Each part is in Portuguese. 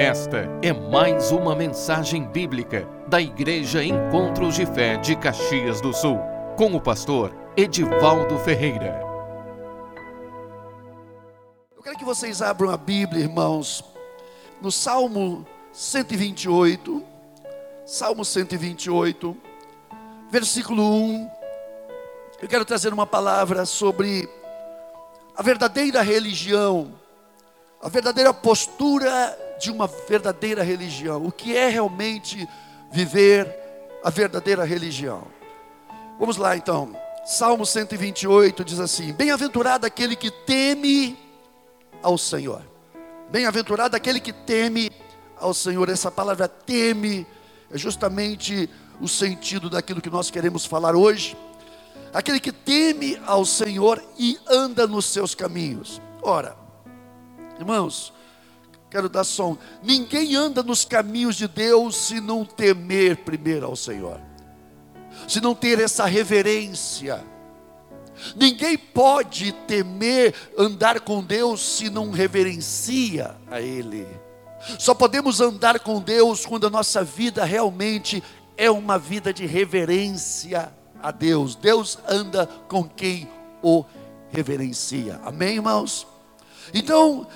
Esta é mais uma mensagem bíblica da Igreja Encontros de Fé de Caxias do Sul, com o pastor Edivaldo Ferreira. Eu quero que vocês abram a Bíblia, irmãos, no Salmo 128, Salmo 128, versículo 1. Eu quero trazer uma palavra sobre a verdadeira religião, a verdadeira postura de uma verdadeira religião. O que é realmente viver a verdadeira religião? Vamos lá então. Salmo 128 diz assim: Bem-aventurado aquele que teme ao Senhor. Bem-aventurado aquele que teme ao Senhor. Essa palavra teme é justamente o sentido daquilo que nós queremos falar hoje. Aquele que teme ao Senhor e anda nos seus caminhos. Ora, irmãos, quero dar som. Ninguém anda nos caminhos de Deus se não temer primeiro ao Senhor, se não ter essa reverência. Ninguém pode temer andar com Deus se não reverencia a Ele. Só podemos andar com Deus quando a nossa vida realmente é uma vida de reverência a Deus. Deus anda com quem o reverencia. Amém, irmãos? Então,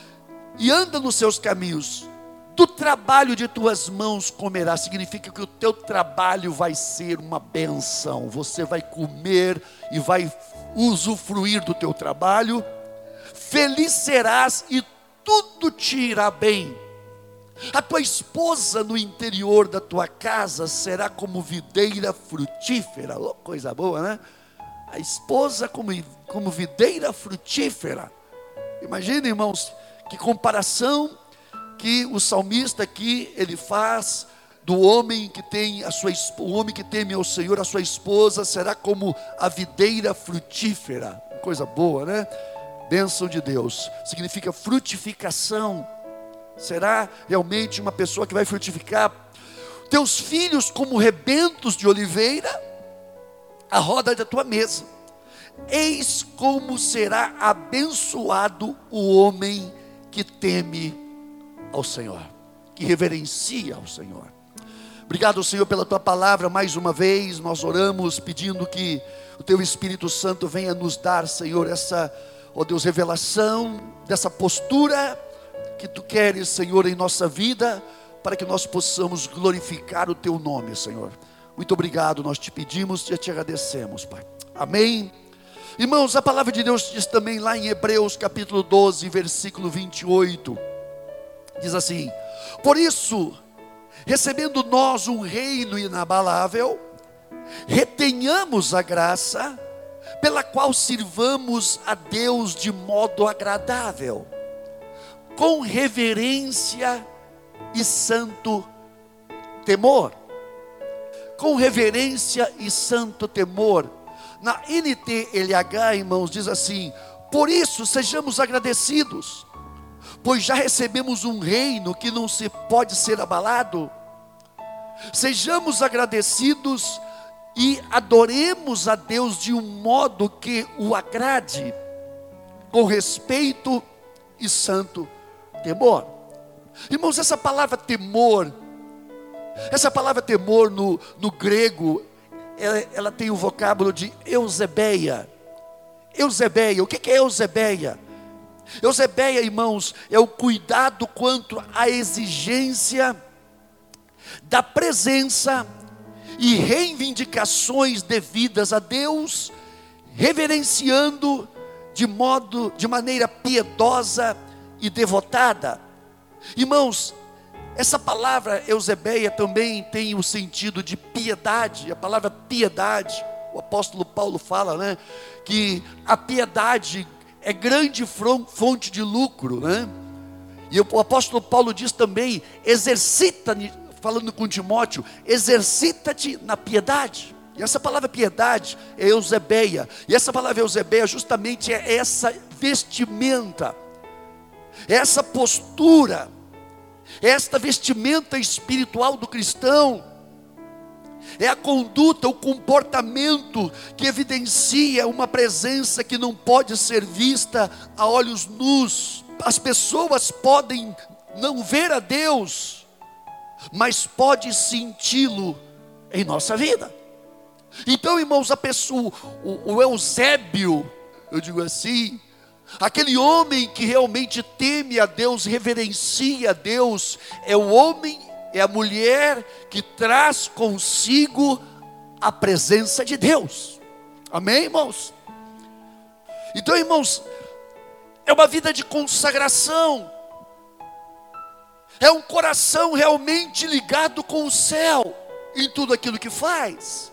e anda nos seus caminhos. Do trabalho de tuas mãos comerá, significa que o teu trabalho vai ser uma benção. Você vai comer e vai usufruir do teu trabalho. Feliz serás e tudo te irá bem a tua esposa no interior da tua casa será como videira frutífera. Oh, coisa boa, né? A esposa como, como videira frutífera. Imagina, irmãos, que comparação que o salmista aqui ele faz do homem que tem a sua o homem que teme ao Senhor, a sua esposa será como a videira frutífera. Coisa boa, né? Bênção de Deus. Significa frutificação será realmente uma pessoa que vai frutificar. Teus filhos, como rebentos de oliveira, a roda da tua mesa. Eis como será abençoado o homem que teme ao Senhor, que reverencia ao Senhor. Obrigado, Senhor, pela tua palavra mais uma vez. Nós oramos pedindo que o teu Espírito Santo venha nos dar, Senhor, essa, ó oh Deus, revelação dessa postura que tu queres, Senhor, em nossa vida, para que nós possamos glorificar o teu nome, Senhor. Muito obrigado, nós te pedimos e te agradecemos, Pai. Amém. Irmãos, a palavra de Deus diz também lá em Hebreus capítulo 12, versículo 28. Diz assim: Por isso, recebendo nós um reino inabalável, retenhamos a graça pela qual sirvamos a Deus de modo agradável com reverência e santo temor. Com reverência e santo temor. Na NTLH, irmãos, diz assim: Por isso sejamos agradecidos, pois já recebemos um reino que não se pode ser abalado. Sejamos agradecidos e adoremos a Deus de um modo que o agrade, com respeito e santo temor. Irmãos, essa palavra temor, essa palavra temor no, no grego, ela, tem o vocábulo de Eusebeia. Eusebeia, o que é Eusebeia? Eusebeia, irmãos, é o cuidado quanto à exigência da presença e reivindicações devidas a Deus, reverenciando de modo, de maneira piedosa e devotada. Irmãos, essa palavra Eusebeia também tem o sentido de piedade, a palavra piedade, o apóstolo Paulo fala, né, que a piedade é grande fonte de lucro, né? E o apóstolo Paulo diz também: exercita, falando com Timóteo, exercita-te na piedade. E essa palavra piedade é Eusebeia. E essa palavra Eusebeia justamente é essa vestimenta essa postura, esta vestimenta espiritual do cristão, é a conduta, o comportamento que evidencia uma presença que não pode ser vista a olhos nus. As pessoas podem não ver a Deus, mas pode senti-lo em nossa vida. Então, irmãos, a pessoa, o, o Eusébio, eu digo assim, aquele homem que realmente teme a Deus, reverencia a Deus, é o homem, é a mulher que traz consigo a presença de Deus. Amém, irmãos? Então, irmãos, é uma vida de consagração, é um coração realmente ligado com o céu em tudo aquilo que faz.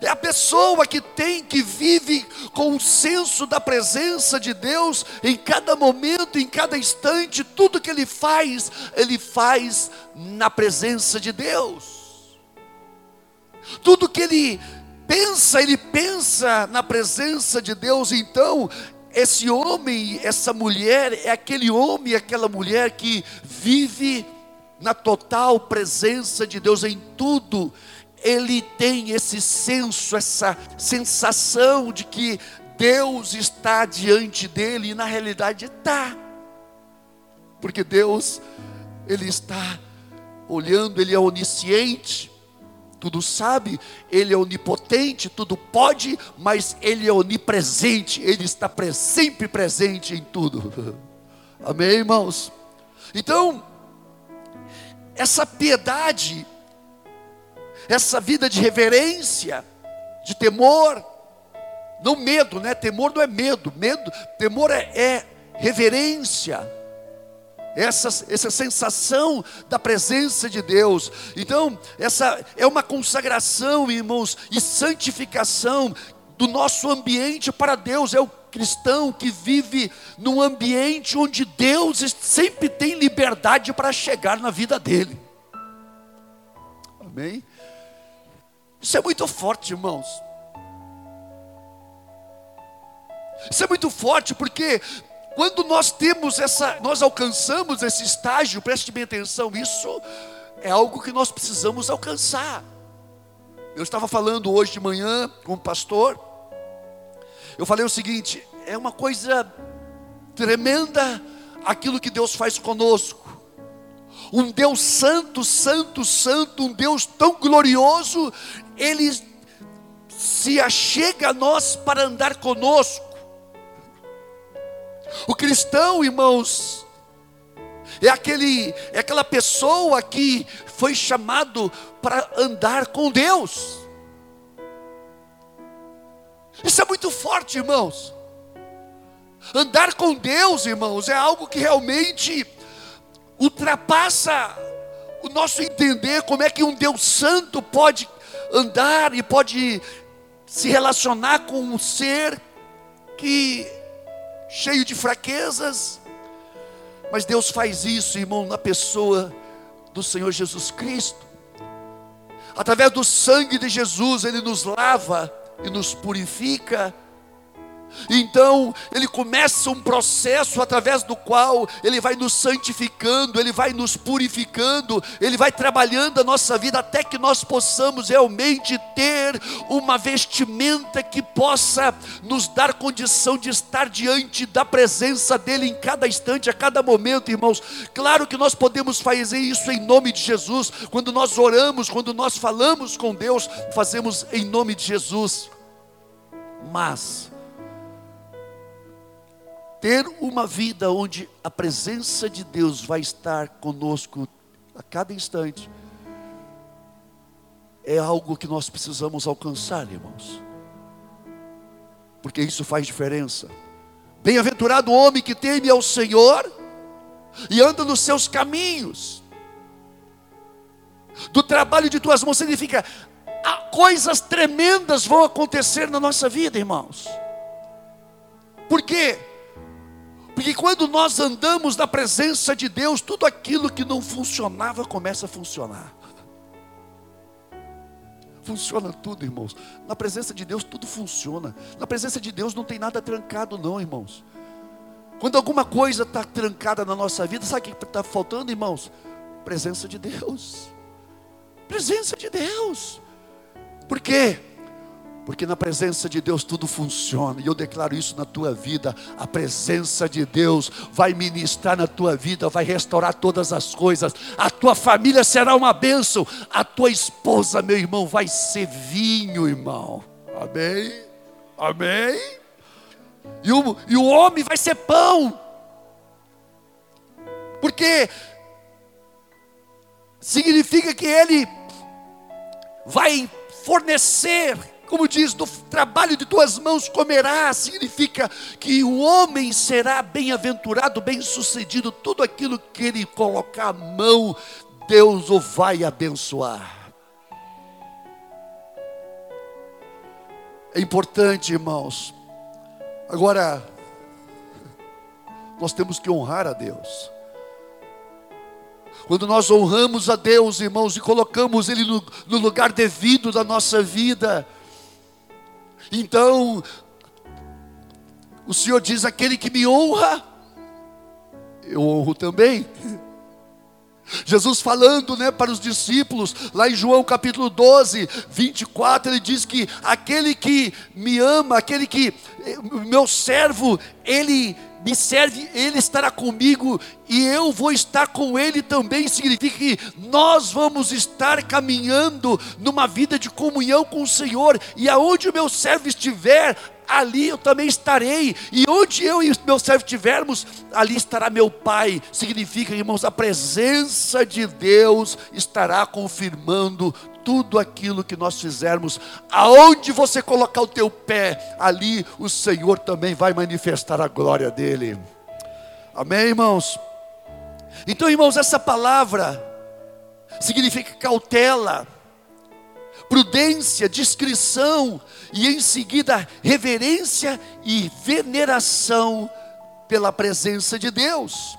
É a pessoa que tem, que vive com o senso da presença de Deus em cada momento, em cada instante, tudo que ele faz, ele faz na presença de Deus. Tudo que ele pensa, ele pensa na presença de Deus, então esse homem, essa mulher, é aquele homem, aquela mulher que vive na total presença de Deus em tudo. Ele tem esse senso, essa sensação de que Deus está diante dele e na realidade está. Porque Deus, ele está olhando, ele é onisciente, tudo sabe, Ele é onipotente, tudo pode, mas Ele é onipresente, Ele está sempre presente em tudo. Amém, irmãos? Então, essa piedade, essa vida de reverência, de temor, não medo, né? Temor não é medo, medo, temor é, é reverência essa, essa sensação da presença de Deus. Então, essa é uma consagração, irmãos, e santificação do nosso ambiente para Deus. É o cristão que vive num ambiente onde Deus sempre tem liberdade para chegar na vida dele. Amém? Isso é muito forte, irmãos. Isso é muito forte porque quando nós temos essa, nós alcançamos esse estágio, preste bem atenção, isso é algo que nós precisamos alcançar. Eu estava falando hoje de manhã com o pastor, eu falei o seguinte: é uma coisa tremenda aquilo que Deus faz conosco. Um Deus santo, santo, santo, um Deus tão glorioso, Ele se achega a nós para andar conosco. O cristão, irmãos, é aquele é aquela pessoa que foi chamado para andar com Deus. Isso é muito forte, irmãos. Andar com Deus, irmãos, é algo que realmente ultrapassa o nosso entender como é que um Deus santo pode andar e pode se relacionar com um ser que cheio de fraquezas, mas Deus faz isso, irmão, na pessoa do Senhor Jesus Cristo. Através do sangue de Jesus, Ele nos lava e nos purifica então, ele começa um processo através do qual ele vai nos santificando, ele vai nos purificando, ele vai trabalhando a nossa vida até que nós possamos realmente ter uma vestimenta que possa nos dar condição de estar diante da presença dele em cada instante, a cada momento, irmãos. Claro que nós podemos fazer isso em nome de Jesus, quando nós oramos, quando nós falamos com Deus, fazemos em nome de Jesus. Mas ter uma vida onde a presença de Deus vai estar conosco a cada instante, é algo que nós precisamos alcançar, irmãos, porque isso faz diferença. Bem-aventurado o homem que teme ao Senhor e anda nos seus caminhos. Do trabalho de tuas mãos significa coisas tremendas vão acontecer na nossa vida, irmãos. Por quê? Porque quando nós andamos na presença de Deus, tudo aquilo que não funcionava começa a funcionar. Funciona tudo, irmãos. Na presença de Deus tudo funciona. Na presença de Deus não tem nada trancado, não, irmãos. Quando alguma coisa está trancada na nossa vida, sabe o que está faltando, irmãos? Presença de Deus. Presença de Deus. Por quê? Porque na presença de Deus tudo funciona, e eu declaro isso na tua vida. A presença de Deus vai ministrar na tua vida, vai restaurar todas as coisas. A tua família será uma bênção, a tua esposa, meu irmão, vai ser vinho, irmão. Amém? Amém? E o, e o homem vai ser pão, porque significa que ele vai fornecer como diz, do trabalho de tuas mãos comerás, significa que o homem será bem-aventurado, bem-sucedido, tudo aquilo que ele colocar a mão, Deus o vai abençoar. É importante, irmãos. Agora, nós temos que honrar a Deus. Quando nós honramos a Deus, irmãos, e colocamos Ele no, no lugar devido da nossa vida, então, o Senhor diz: aquele que me honra, eu honro também. Jesus falando né, para os discípulos, lá em João capítulo 12, 24, ele diz que aquele que me ama, aquele que, meu servo, ele me serve, ele estará comigo e eu vou estar com ele também. Significa que nós vamos estar caminhando numa vida de comunhão com o Senhor, e aonde o meu servo estiver, ali eu também estarei, e onde eu e o meu servo estivermos, ali estará meu Pai. Significa, irmãos, a presença de Deus estará confirmando tudo aquilo que nós fizermos, aonde você colocar o teu pé, ali o Senhor também vai manifestar a glória dele. Amém, irmãos? Então, irmãos, essa palavra significa cautela, prudência, discrição e em seguida reverência e veneração pela presença de Deus.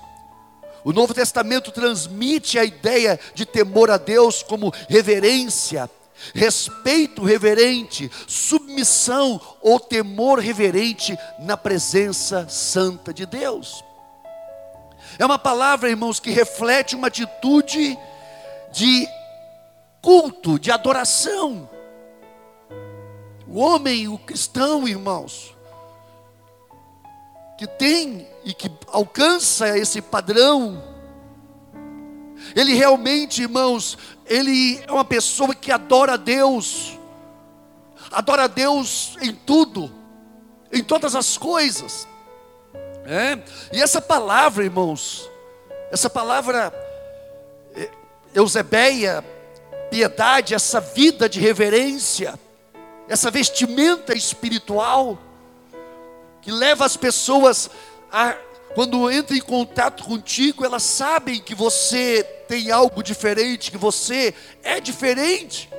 O Novo Testamento transmite a ideia de temor a Deus como reverência, respeito reverente, submissão ou temor reverente na presença santa de Deus. É uma palavra, irmãos, que reflete uma atitude de culto, de adoração. O homem, o cristão, irmãos, que tem e que alcança esse padrão, ele realmente, irmãos, ele é uma pessoa que adora a Deus, adora a Deus em tudo, em todas as coisas, é? e essa palavra, irmãos, essa palavra, é, Eusebeia, piedade, essa vida de reverência, essa vestimenta espiritual, que leva as pessoas a, quando entram em contato contigo, elas sabem que você tem algo diferente, que você é diferente.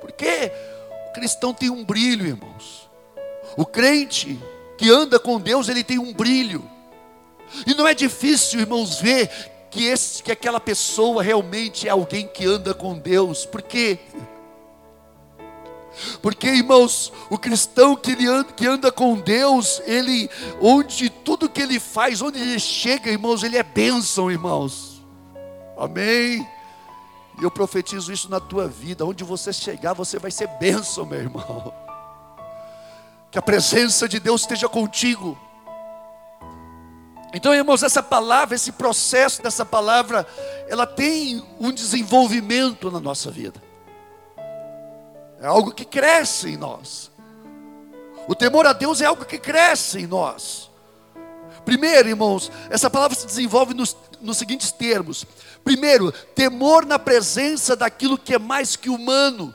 Porque o cristão tem um brilho, irmãos. O crente que anda com Deus, ele tem um brilho. E não é difícil, irmãos, ver que, esse, que aquela pessoa realmente é alguém que anda com Deus, porque porque, irmãos, o cristão que, ele anda, que anda com Deus, ele, onde tudo que ele faz, onde ele chega, irmãos, ele é bênção, irmãos. Amém? E eu profetizo isso na tua vida, onde você chegar, você vai ser bênção, meu irmão. Que a presença de Deus esteja contigo. Então, irmãos, essa palavra, esse processo dessa palavra, ela tem um desenvolvimento na nossa vida. É algo que cresce em nós. O temor a Deus é algo que cresce em nós. Primeiro, irmãos, essa palavra se desenvolve nos, nos seguintes termos: primeiro, temor na presença daquilo que é mais que humano.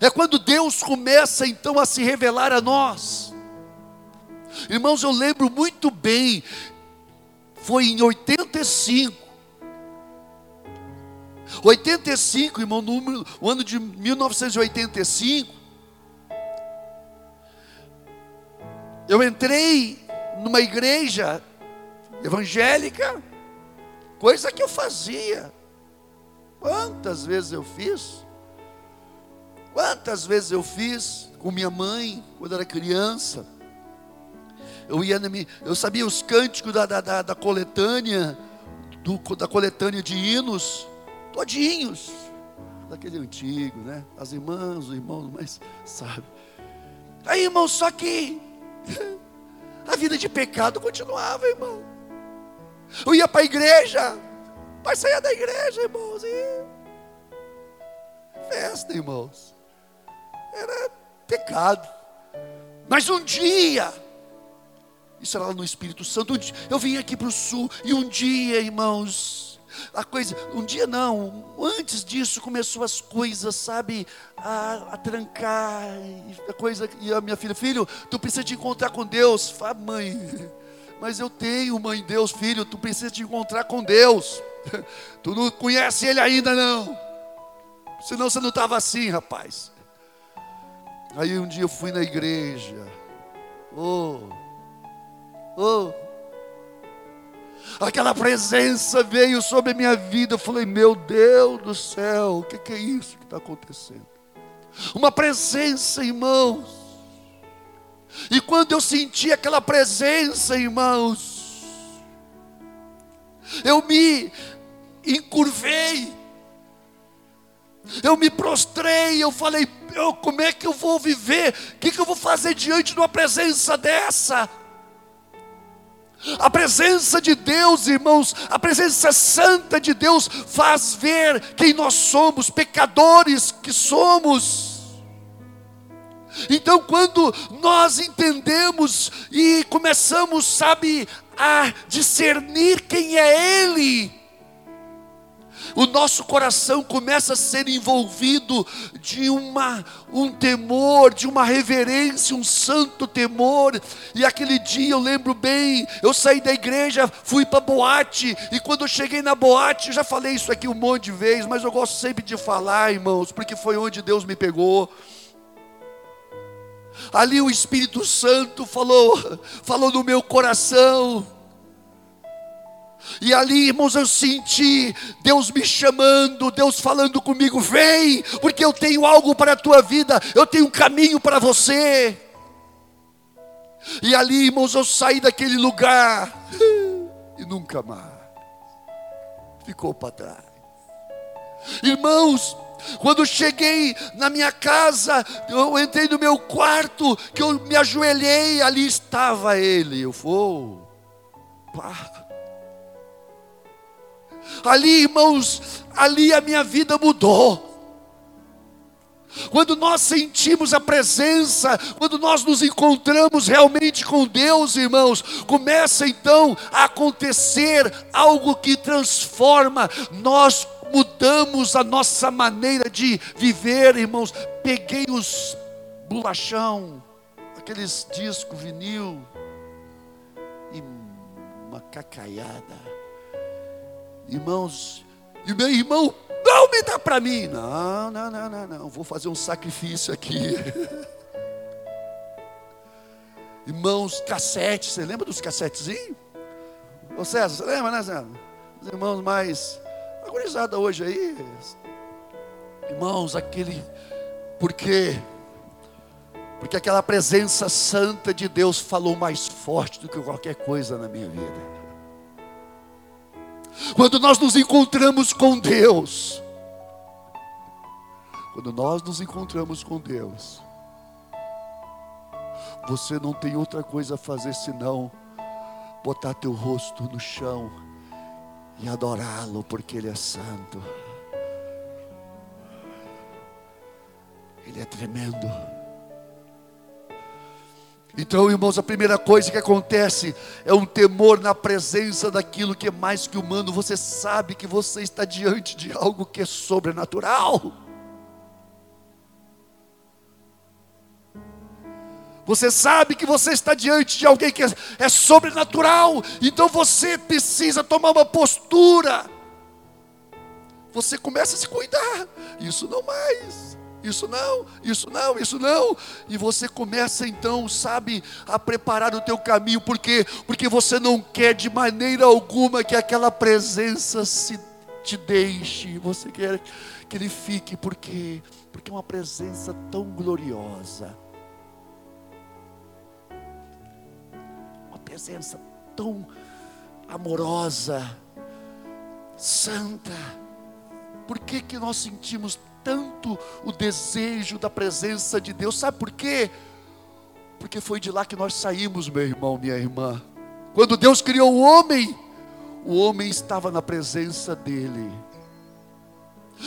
É quando Deus começa então a se revelar a nós. Irmãos, eu lembro muito bem, foi em 85, 85, irmão, número, o ano de 1985. Eu entrei numa igreja evangélica, coisa que eu fazia. Quantas vezes eu fiz? Quantas vezes eu fiz com minha mãe quando era criança? Eu ia eu sabia os cânticos da, da, da coletânea, do, da coletânea de hinos todinhos. daquele antigo, né? As irmãs, os irmãos, mas sabe. Aí, irmão, só que a vida de pecado continuava, irmão. Eu ia para a igreja, mas saía da igreja, irmãos, e festa, irmãos. Era pecado. Mas um dia, isso era lá no Espírito Santo, eu vim aqui para o sul, e um dia, irmãos, a coisa, um dia não, antes disso começou as coisas, sabe, a, a trancar, a coisa, e a minha filha, filho, tu precisa te encontrar com Deus, fala, mãe, mas eu tenho, mãe, Deus, filho, tu precisa te encontrar com Deus, tu não conhece Ele ainda não, senão você não estava assim, rapaz. Aí um dia eu fui na igreja, oh, oh, aquela presença veio sobre a minha vida. Eu falei, meu Deus do céu, o que, que é isso que está acontecendo? Uma presença, irmãos. E quando eu senti aquela presença, irmãos, eu me encurvei, eu me prostrei, eu falei, eu, como é que eu vou viver? O que, que eu vou fazer diante de uma presença dessa? A presença de Deus, irmãos, a presença santa de Deus faz ver quem nós somos, pecadores que somos. Então, quando nós entendemos e começamos, sabe, a discernir quem é Ele, o nosso coração começa a ser envolvido de uma, um temor, de uma reverência, um santo temor. E aquele dia eu lembro bem, eu saí da igreja, fui para boate, e quando eu cheguei na boate, eu já falei isso aqui um monte de vezes, mas eu gosto sempre de falar, irmãos, porque foi onde Deus me pegou. Ali o Espírito Santo falou, falou no meu coração. E ali, irmãos, eu senti Deus me chamando, Deus falando comigo: vem, porque eu tenho algo para a tua vida, eu tenho um caminho para você. E ali, irmãos, eu saí daquele lugar e nunca mais ficou para trás. Irmãos, quando cheguei na minha casa, eu entrei no meu quarto, que eu me ajoelhei, ali estava ele. Eu vou, pá Ali, irmãos, ali a minha vida mudou. Quando nós sentimos a presença, quando nós nos encontramos realmente com Deus, irmãos, começa então a acontecer algo que transforma, nós mudamos a nossa maneira de viver, irmãos. Peguei os bolachão, aqueles discos vinil, e uma cacaiada Irmãos, e meu irmão, não me dá para mim. Não, não, não, não, não. Vou fazer um sacrifício aqui. Irmãos, cassete, você lembra dos cassetezinhos? Ô César, você lembra, né, César? Os irmãos mais agorizada hoje aí. Irmãos, aquele. Por quê? Porque aquela presença santa de Deus falou mais forte do que qualquer coisa na minha vida. Quando nós nos encontramos com Deus, quando nós nos encontramos com Deus, você não tem outra coisa a fazer senão botar teu rosto no chão e adorá-lo, porque Ele é santo. Ele é tremendo. Então, irmãos, a primeira coisa que acontece é um temor na presença daquilo que é mais que humano. Você sabe que você está diante de algo que é sobrenatural. Você sabe que você está diante de alguém que é, é sobrenatural. Então você precisa tomar uma postura. Você começa a se cuidar. Isso não mais isso não, isso não, isso não. E você começa então, sabe, a preparar o teu caminho, porque porque você não quer de maneira alguma que aquela presença se te deixe. Você quer que ele fique porque porque é uma presença tão gloriosa. Uma presença tão amorosa, santa. Por que que nós sentimos tanto o desejo da presença de Deus. Sabe por quê? Porque foi de lá que nós saímos, meu irmão, minha irmã. Quando Deus criou o homem, o homem estava na presença dele.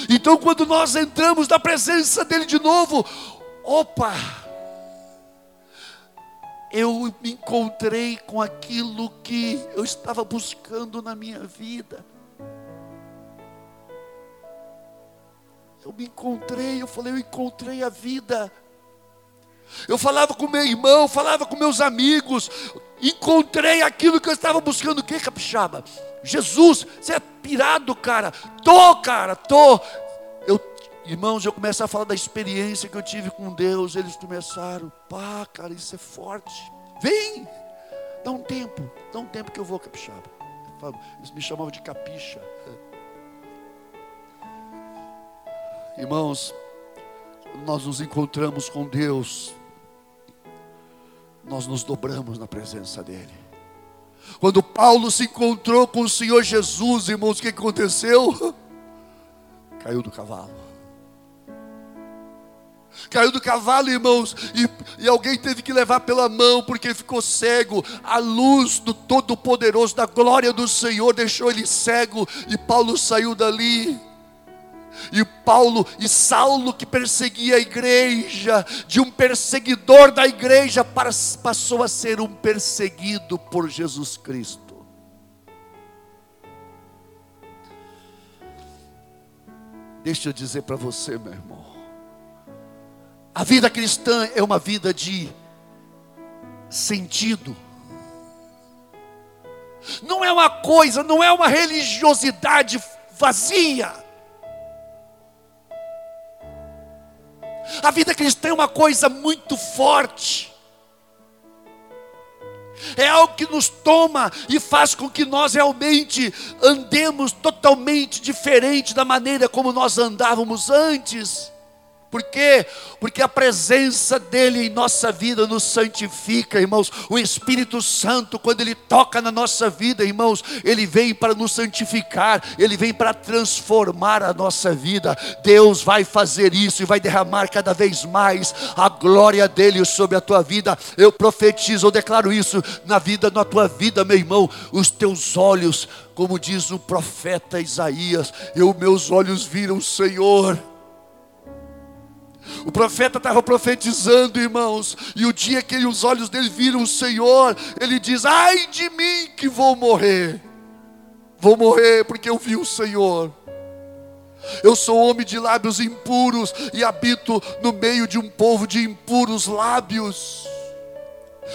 Então, quando nós entramos na presença dele de novo, opa, eu me encontrei com aquilo que eu estava buscando na minha vida. Eu me encontrei, eu falei, eu encontrei a vida. Eu falava com meu irmão, falava com meus amigos, encontrei aquilo que eu estava buscando. O que, capixaba? Jesus, você é pirado, cara. Tô, cara, tô. Eu, irmãos, eu começo a falar da experiência que eu tive com Deus. Eles começaram, pá, cara, isso é forte. Vem, dá um tempo, dá um tempo que eu vou, capixaba. Eles me chamavam de capixa. Irmãos, nós nos encontramos com Deus, nós nos dobramos na presença dEle. Quando Paulo se encontrou com o Senhor Jesus, irmãos, o que aconteceu? Caiu do cavalo. Caiu do cavalo, irmãos, e, e alguém teve que levar pela mão, porque ficou cego. A luz do Todo-Poderoso, da glória do Senhor, deixou ele cego, e Paulo saiu dali. E Paulo e Saulo, que perseguia a igreja, de um perseguidor da igreja, passou a ser um perseguido por Jesus Cristo. Deixa eu dizer para você, meu irmão. A vida cristã é uma vida de sentido. Não é uma coisa, não é uma religiosidade vazia. A vida cristã é uma coisa muito forte. É algo que nos toma e faz com que nós realmente andemos totalmente diferente da maneira como nós andávamos antes. Por quê? Porque a presença dEle em nossa vida nos santifica, irmãos. O Espírito Santo, quando Ele toca na nossa vida, irmãos, Ele vem para nos santificar, Ele vem para transformar a nossa vida. Deus vai fazer isso e vai derramar cada vez mais a glória dEle sobre a tua vida. Eu profetizo, eu declaro isso na vida, na tua vida, meu irmão. Os teus olhos, como diz o profeta Isaías, eu, meus olhos viram o Senhor o profeta estava profetizando, irmãos, e o dia que os olhos dele viram o Senhor, ele diz: Ai de mim que vou morrer, vou morrer porque eu vi o Senhor. Eu sou homem de lábios impuros e habito no meio de um povo de impuros lábios.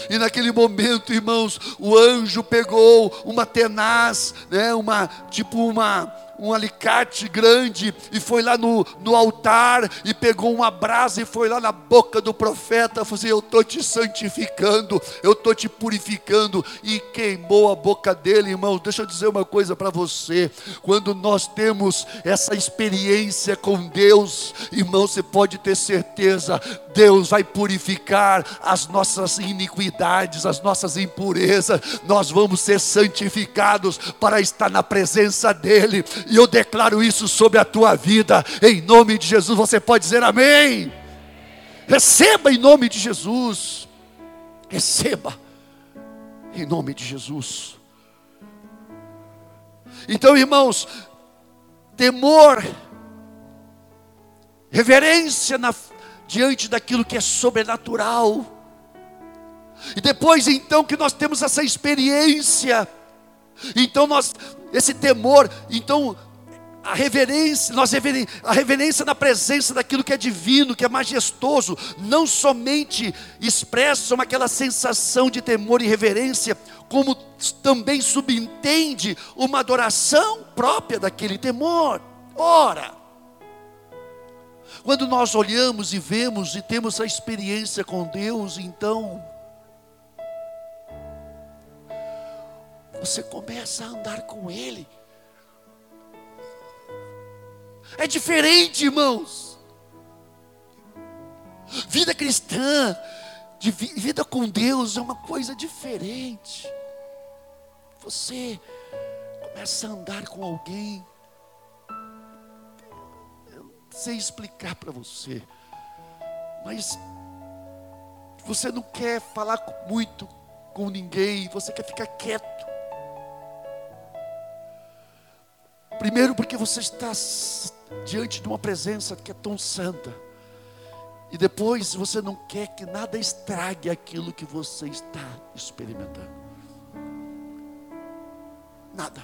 E naquele momento, irmãos, o anjo pegou uma tenaz, né, uma tipo uma um alicate grande e foi lá no, no altar e pegou uma brasa e foi lá na boca do profeta, falou assim, eu estou te santificando, eu estou te purificando e queimou a boca dele, irmãos. Deixa eu dizer uma coisa para você: quando nós temos essa experiência com Deus, irmão, você pode ter certeza, Deus vai purificar as nossas iniquidades, as nossas impurezas, nós vamos ser santificados para estar na presença dEle, e eu declaro isso sobre a tua vida, em nome de Jesus. Você pode dizer amém. Receba em nome de Jesus, receba em nome de Jesus. Então, irmãos, temor, reverência na diante daquilo que é sobrenatural. E depois então que nós temos essa experiência, então nós esse temor, então a reverência, nós reveren, a reverência na presença daquilo que é divino, que é majestoso, não somente expressa aquela sensação de temor e reverência, como também subentende uma adoração própria daquele temor. Ora, quando nós olhamos e vemos e temos a experiência com Deus, então você começa a andar com Ele. É diferente, irmãos. Vida cristã, de vida com Deus é uma coisa diferente. Você começa a andar com alguém sei explicar para você, mas você não quer falar muito com ninguém, você quer ficar quieto. Primeiro, porque você está diante de uma presença que é tão santa. E depois, você não quer que nada estrague aquilo que você está experimentando. Nada.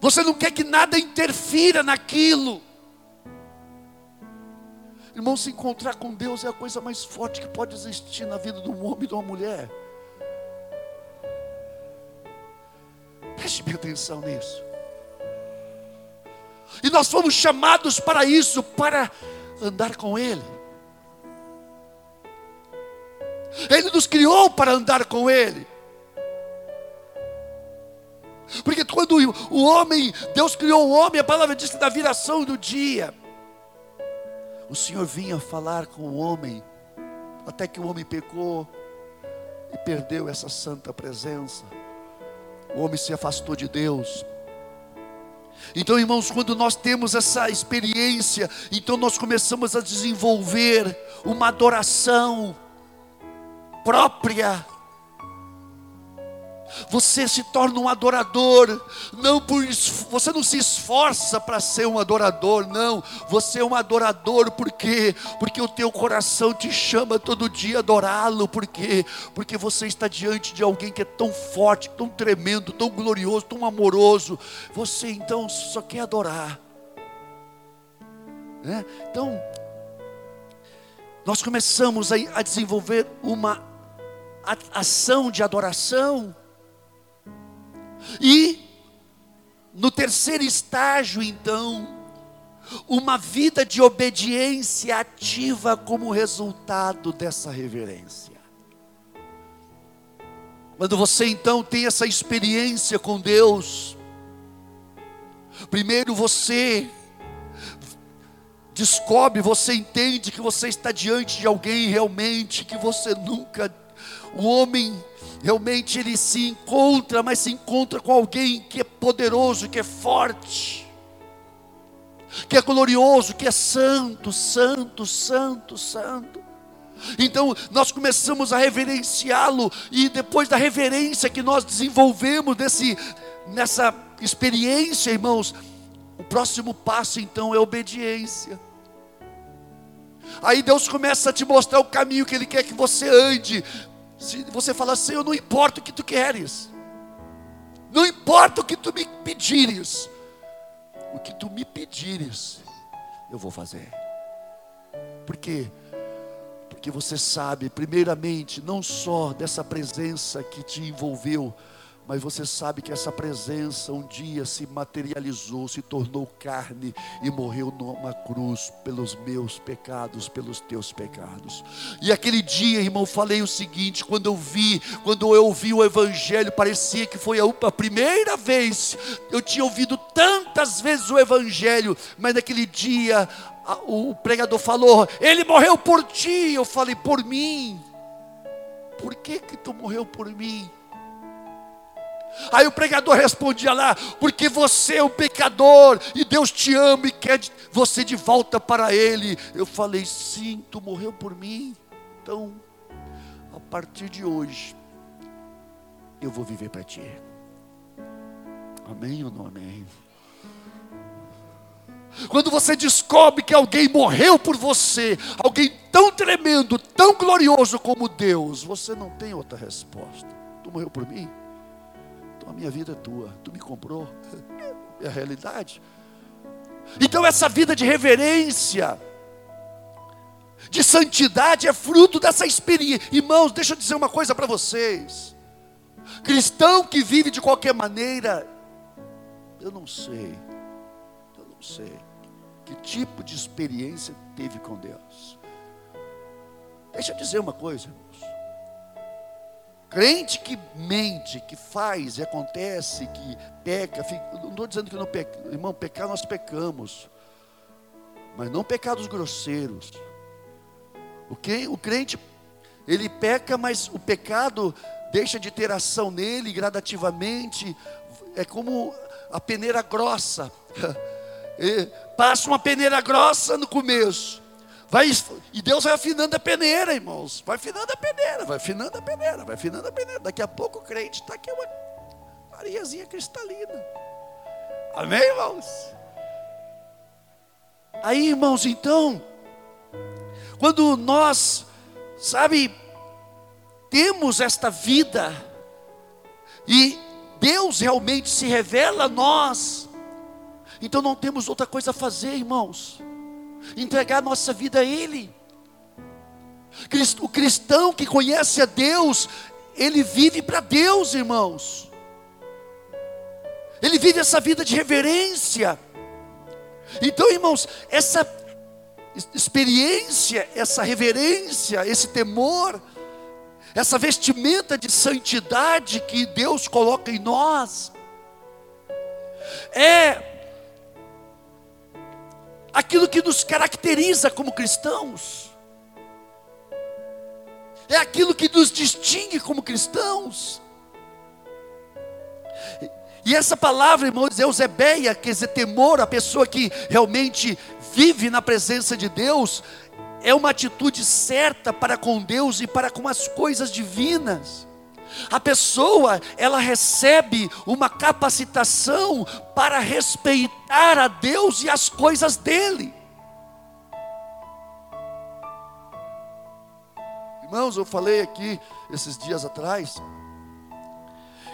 Você não quer que nada interfira naquilo. Irmão, se encontrar com Deus é a coisa mais forte que pode existir na vida de um homem e de uma mulher. Preste bem atenção nisso. E nós fomos chamados para isso, para andar com Ele. Ele nos criou para andar com Ele. Porque quando o homem, Deus criou o homem, a palavra diz que da viração do dia, o Senhor vinha falar com o homem, até que o homem pecou e perdeu essa santa presença. O homem se afastou de Deus. Então, irmãos, quando nós temos essa experiência, então nós começamos a desenvolver uma adoração própria. Você se torna um adorador, não por você não se esforça para ser um adorador, não. Você é um adorador porque porque o teu coração te chama todo dia a adorá-lo, porque porque você está diante de alguém que é tão forte, tão tremendo, tão glorioso, tão amoroso. Você então só quer adorar. Né? Então nós começamos a, a desenvolver uma ação de adoração. E no terceiro estágio, então, uma vida de obediência ativa como resultado dessa reverência. Quando você então tem essa experiência com Deus, primeiro você descobre, você entende que você está diante de alguém realmente que você nunca o homem realmente ele se encontra, mas se encontra com alguém que é poderoso, que é forte, que é glorioso, que é santo, santo, santo, santo. Então nós começamos a reverenciá-lo e depois da reverência que nós desenvolvemos desse, nessa experiência, irmãos, o próximo passo então é obediência. Aí Deus começa a te mostrar o caminho que Ele quer que você ande. Se você falar eu não importa o que tu queres, não importa o que tu me pedires, o que tu me pedires, eu vou fazer. Por quê? Porque você sabe, primeiramente, não só dessa presença que te envolveu, mas você sabe que essa presença um dia se materializou, se tornou carne e morreu numa cruz pelos meus pecados, pelos teus pecados. E aquele dia, irmão, falei o seguinte: quando eu vi, quando eu ouvi o Evangelho, parecia que foi a primeira vez. Eu tinha ouvido tantas vezes o Evangelho, mas naquele dia o pregador falou: Ele morreu por ti. Eu falei: Por mim. Por que que tu morreu por mim? Aí o pregador respondia lá: porque você é um pecador e Deus te ama e quer você de volta para Ele. Eu falei: sim, tu morreu por mim. Então, a partir de hoje, eu vou viver para ti. Amém ou não amém? Quando você descobre que alguém morreu por você, alguém tão tremendo, tão glorioso como Deus, você não tem outra resposta. Tu morreu por mim? A minha vida é tua, tu me comprou, é a realidade. Então, essa vida de reverência, de santidade, é fruto dessa experiência. Irmãos, deixa eu dizer uma coisa para vocês: cristão que vive de qualquer maneira, eu não sei, eu não sei que tipo de experiência teve com Deus. Deixa eu dizer uma coisa. Crente que mente, que faz e acontece, que peca, não estou dizendo que não peca, irmão, pecar nós pecamos, mas não pecados grosseiros. O, que, o crente, ele peca, mas o pecado deixa de ter ação nele gradativamente, é como a peneira grossa. passa uma peneira grossa no começo. Vai, e Deus vai afinando a peneira, irmãos. Vai afinando a peneira, vai afinando a peneira, vai afinando a peneira. Daqui a pouco o crente está aqui uma areiazinha cristalina. Amém, irmãos? Aí, irmãos, então, quando nós, sabe, temos esta vida, e Deus realmente se revela a nós, então não temos outra coisa a fazer, irmãos, entregar nossa vida a Ele. O cristão que conhece a Deus, ele vive para Deus, irmãos. Ele vive essa vida de reverência. Então, irmãos, essa experiência, essa reverência, esse temor, essa vestimenta de santidade que Deus coloca em nós, é aquilo que nos caracteriza como cristãos, é aquilo que nos distingue como cristãos. E essa palavra, irmãos, Eusebeia, quer dizer, temor, a pessoa que realmente vive na presença de Deus, é uma atitude certa para com Deus e para com as coisas divinas. A pessoa, ela recebe uma capacitação para respeitar a Deus e as coisas dele. Irmãos, eu falei aqui esses dias atrás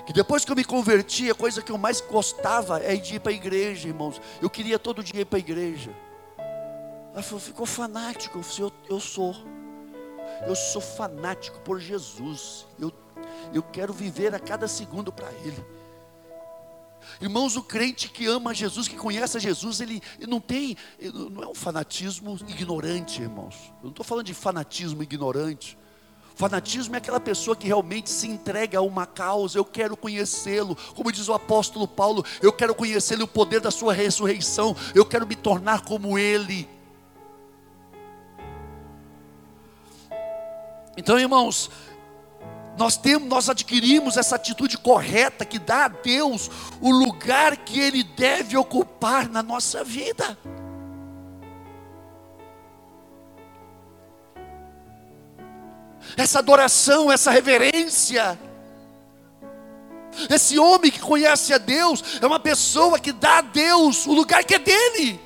que depois que eu me converti, a coisa que eu mais gostava é de ir para a igreja, irmãos. Eu queria todo dia ir para a igreja. Falou, ficou fanático. Eu eu, eu sou. Eu sou fanático por Jesus. Eu, eu quero viver a cada segundo para Ele. Irmãos, o crente que ama Jesus, que conhece a Jesus, ele, não tem, não é um fanatismo ignorante, irmãos. Eu não estou falando de fanatismo ignorante. Fanatismo é aquela pessoa que realmente se entrega a uma causa. Eu quero conhecê-lo, como diz o apóstolo Paulo. Eu quero conhecê-lo, o poder da sua ressurreição. Eu quero me tornar como Ele. Então, irmãos, nós temos, nós adquirimos essa atitude correta que dá a Deus o lugar que Ele deve ocupar na nossa vida. Essa adoração, essa reverência. Esse homem que conhece a Deus é uma pessoa que dá a Deus o lugar que é dele.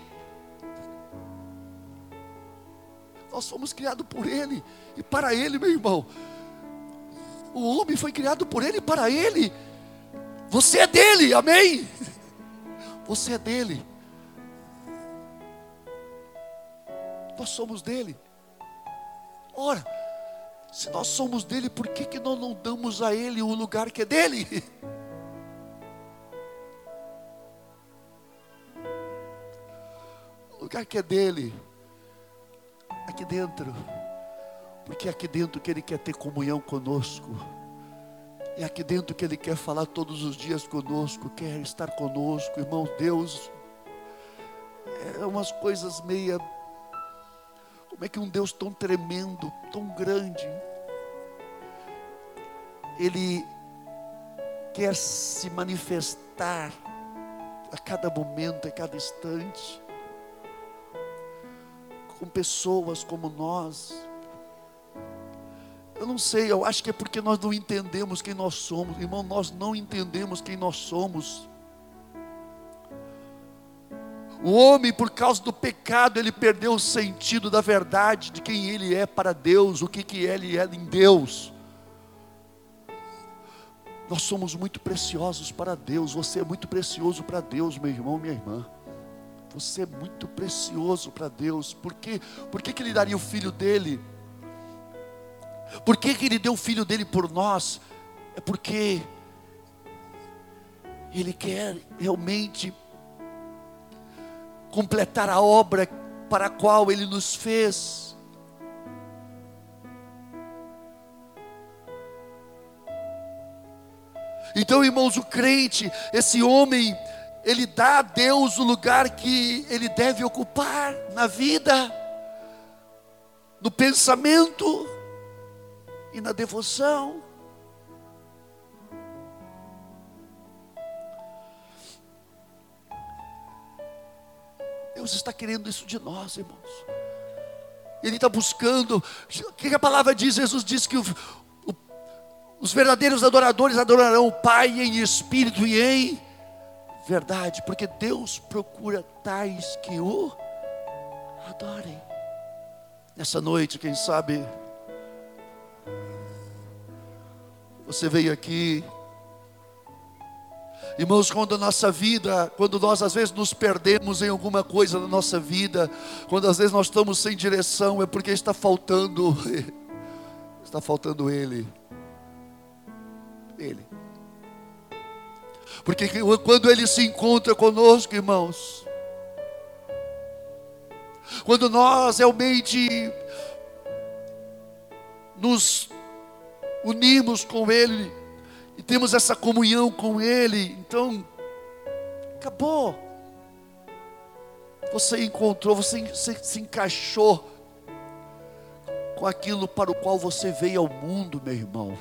Nós fomos criados por Ele e para Ele, meu irmão. O homem foi criado por Ele e para Ele. Você é dele, amém? Você é dele. Nós somos dele. Ora, se nós somos dele, por que, que nós não damos a ele o lugar que é dele? O lugar que é dele, aqui dentro. Porque é aqui dentro que Ele quer ter comunhão conosco. É aqui dentro que Ele quer falar todos os dias conosco, quer estar conosco, irmão. Deus é umas coisas meia. Como é que um Deus tão tremendo, tão grande, Ele quer se manifestar a cada momento, a cada instante, com pessoas como nós eu não sei, eu acho que é porque nós não entendemos quem nós somos. Irmão, nós não entendemos quem nós somos. O homem, por causa do pecado, ele perdeu o sentido da verdade de quem ele é para Deus, o que, que ele é em Deus. Nós somos muito preciosos para Deus. Você é muito precioso para Deus, meu irmão, minha irmã. Você é muito precioso para Deus. Por quê? Por que, que ele daria o filho dele? Por que, que Ele deu o filho dele por nós? É porque Ele quer realmente completar a obra para a qual Ele nos fez. Então, irmãos, o crente, esse homem, ele dá a Deus o lugar que ele deve ocupar na vida, no pensamento, e na devoção. Deus está querendo isso de nós, irmãos. Ele está buscando. O que a palavra diz? Jesus diz que o, o, os verdadeiros adoradores adorarão o Pai em espírito e em verdade, porque Deus procura tais que o adorem. Nessa noite, quem sabe, você veio aqui Irmãos, quando a nossa vida, quando nós às vezes nos perdemos em alguma coisa na nossa vida, quando às vezes nós estamos sem direção, é porque está faltando, está faltando Ele. Ele. Porque quando Ele se encontra conosco, irmãos, quando nós realmente nos unimos com Ele, e temos essa comunhão com Ele, então, acabou. Você encontrou, você se, encaixou com aquilo para o qual você veio ao mundo, meu irmão.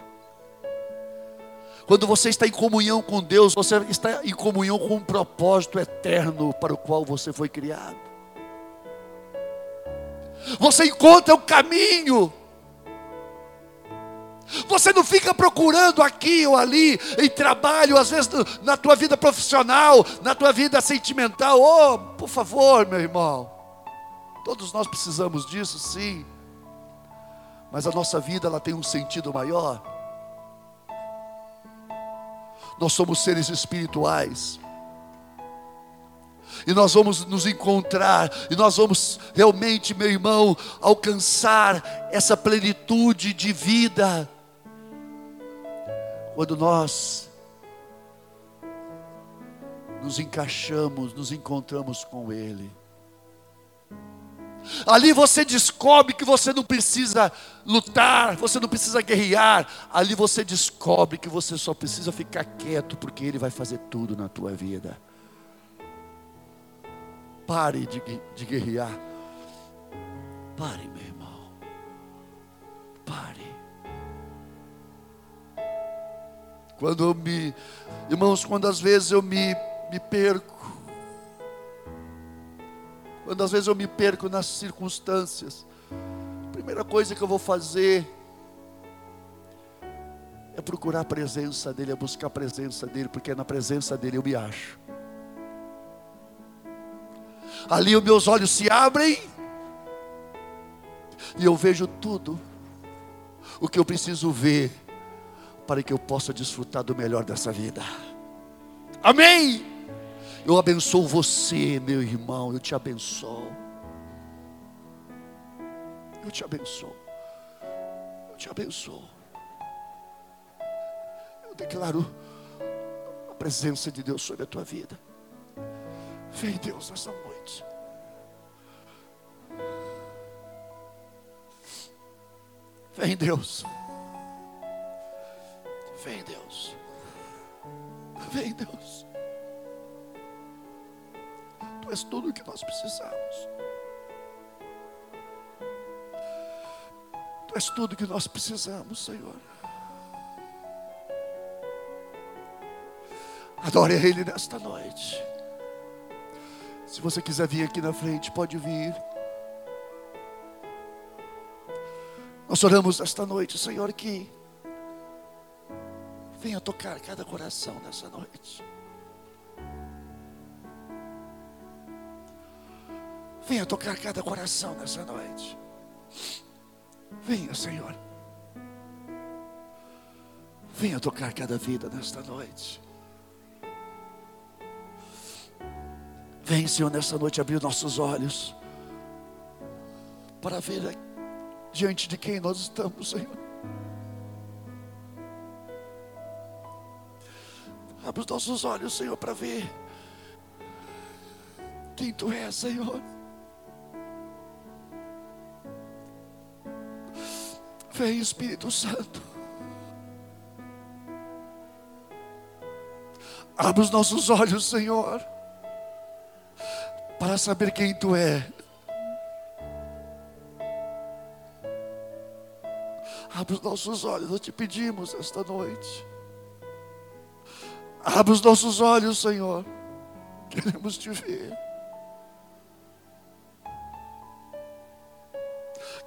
Quando você está em comunhão com Deus, você está em comunhão com um propósito eterno para o qual você foi criado. Você encontra o caminho você não fica procurando aqui ou ali, em trabalho, às vezes na tua vida profissional, na tua vida sentimental. Oh, por favor, meu irmão. Todos nós precisamos disso, sim. Mas a nossa vida ela tem um sentido maior. Nós somos seres espirituais. E nós vamos nos encontrar, e nós vamos realmente, meu irmão, alcançar essa plenitude de vida quando nós nos encaixamos, nos encontramos com Ele. Ali você descobre que você não precisa lutar, você não precisa guerrear. Ali você descobre que você só precisa ficar quieto, porque Ele vai fazer tudo na tua vida. Pare de, de guerrear. Pare, meu irmão. Pare. Quando eu me, irmãos, quando às vezes eu me, me perco, quando às vezes eu me perco nas circunstâncias, a primeira coisa que eu vou fazer é procurar a presença dEle, é buscar a presença dEle, porque é na presença dEle eu me acho. Ali os meus olhos se abrem e eu vejo tudo o que eu preciso ver para que eu possa desfrutar do melhor dessa vida. Amém. Eu abençoo você, meu irmão, eu te abençoo. Eu te abençoo. Eu te abençoo. Eu declaro a presença de Deus sobre a tua vida. Vem Deus nessa noite. Vem Deus. Vem, Deus. Vem, Deus. Tu és tudo o que nós precisamos. Tu és tudo o que nós precisamos, Senhor. Adore Ele nesta noite. Se você quiser vir aqui na frente, pode vir. Nós oramos esta noite, Senhor, que Venha tocar cada coração nessa noite. Venha tocar cada coração nessa noite. Venha, Senhor. Venha tocar cada vida nesta noite. Vem, Senhor, nesta noite abrir nossos olhos para ver diante de quem nós estamos, Senhor. Abre os nossos olhos, Senhor, para ver quem Tu és, Senhor. Vem, Espírito Santo. Abre os nossos olhos, Senhor, para saber quem Tu é. Abre os nossos olhos, nós te pedimos esta noite. Abra os nossos olhos, Senhor. Queremos te ver.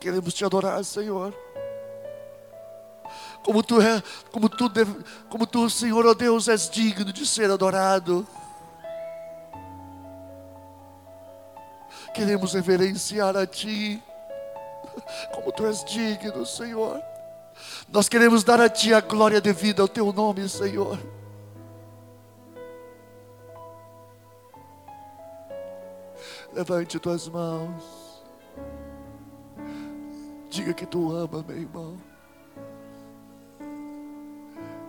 Queremos te adorar, Senhor. Como tu é, como tu, como tu, Senhor, ó oh Deus, és digno de ser adorado. Queremos reverenciar a ti. Como tu és digno, Senhor. Nós queremos dar a ti a glória devida ao teu nome, Senhor. Levante tuas mãos. Diga que tu ama, meu irmão.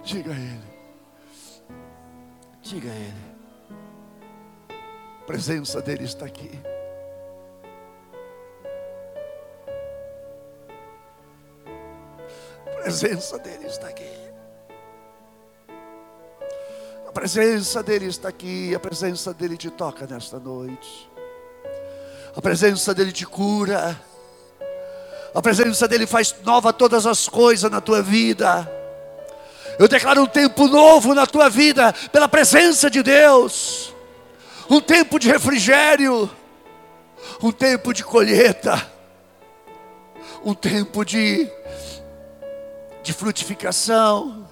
Diga a Ele. Diga a Ele. A presença dEle está aqui. A presença dEle está aqui. A presença dEle está aqui. A presença dEle te toca nesta noite. A presença dEle te cura. A presença dEle faz nova todas as coisas na tua vida. Eu declaro um tempo novo na tua vida, pela presença de Deus. Um tempo de refrigério. Um tempo de colheita. Um tempo de, de frutificação.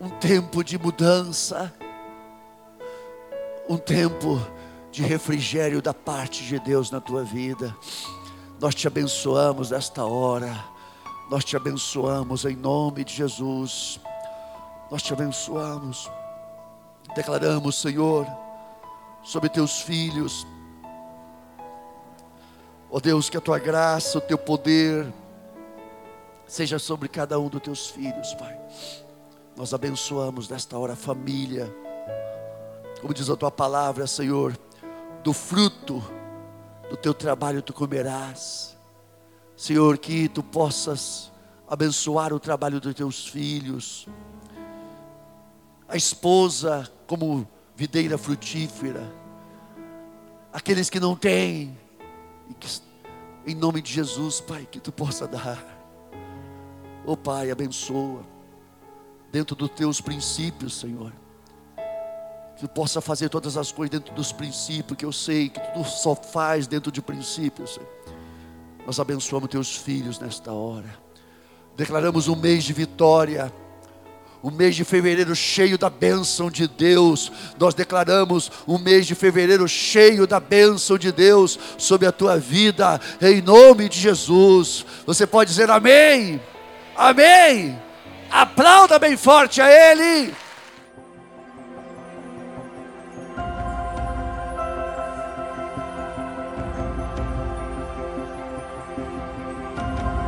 Um tempo de mudança. Um tempo de refrigério da parte de Deus na tua vida. Nós te abençoamos nesta hora. Nós te abençoamos em nome de Jesus. Nós te abençoamos. Declaramos, Senhor, sobre teus filhos. Ó oh Deus, que a tua graça, o teu poder seja sobre cada um dos teus filhos, Pai. Nós abençoamos nesta hora a família. Como diz a tua palavra, Senhor, do fruto do teu trabalho tu comerás. Senhor, que tu possas abençoar o trabalho dos teus filhos. A esposa como videira frutífera. Aqueles que não têm, em nome de Jesus, Pai, que tu possa dar. Oh Pai, abençoa dentro dos teus princípios, Senhor que possa fazer todas as coisas dentro dos princípios, que eu sei que tu só faz dentro de princípios. Nós abençoamos teus filhos nesta hora. Declaramos um mês de vitória. Um mês de fevereiro cheio da bênção de Deus. Nós declaramos um mês de fevereiro cheio da bênção de Deus sobre a tua vida, em nome de Jesus. Você pode dizer amém? Amém. Aplauda bem forte a Ele.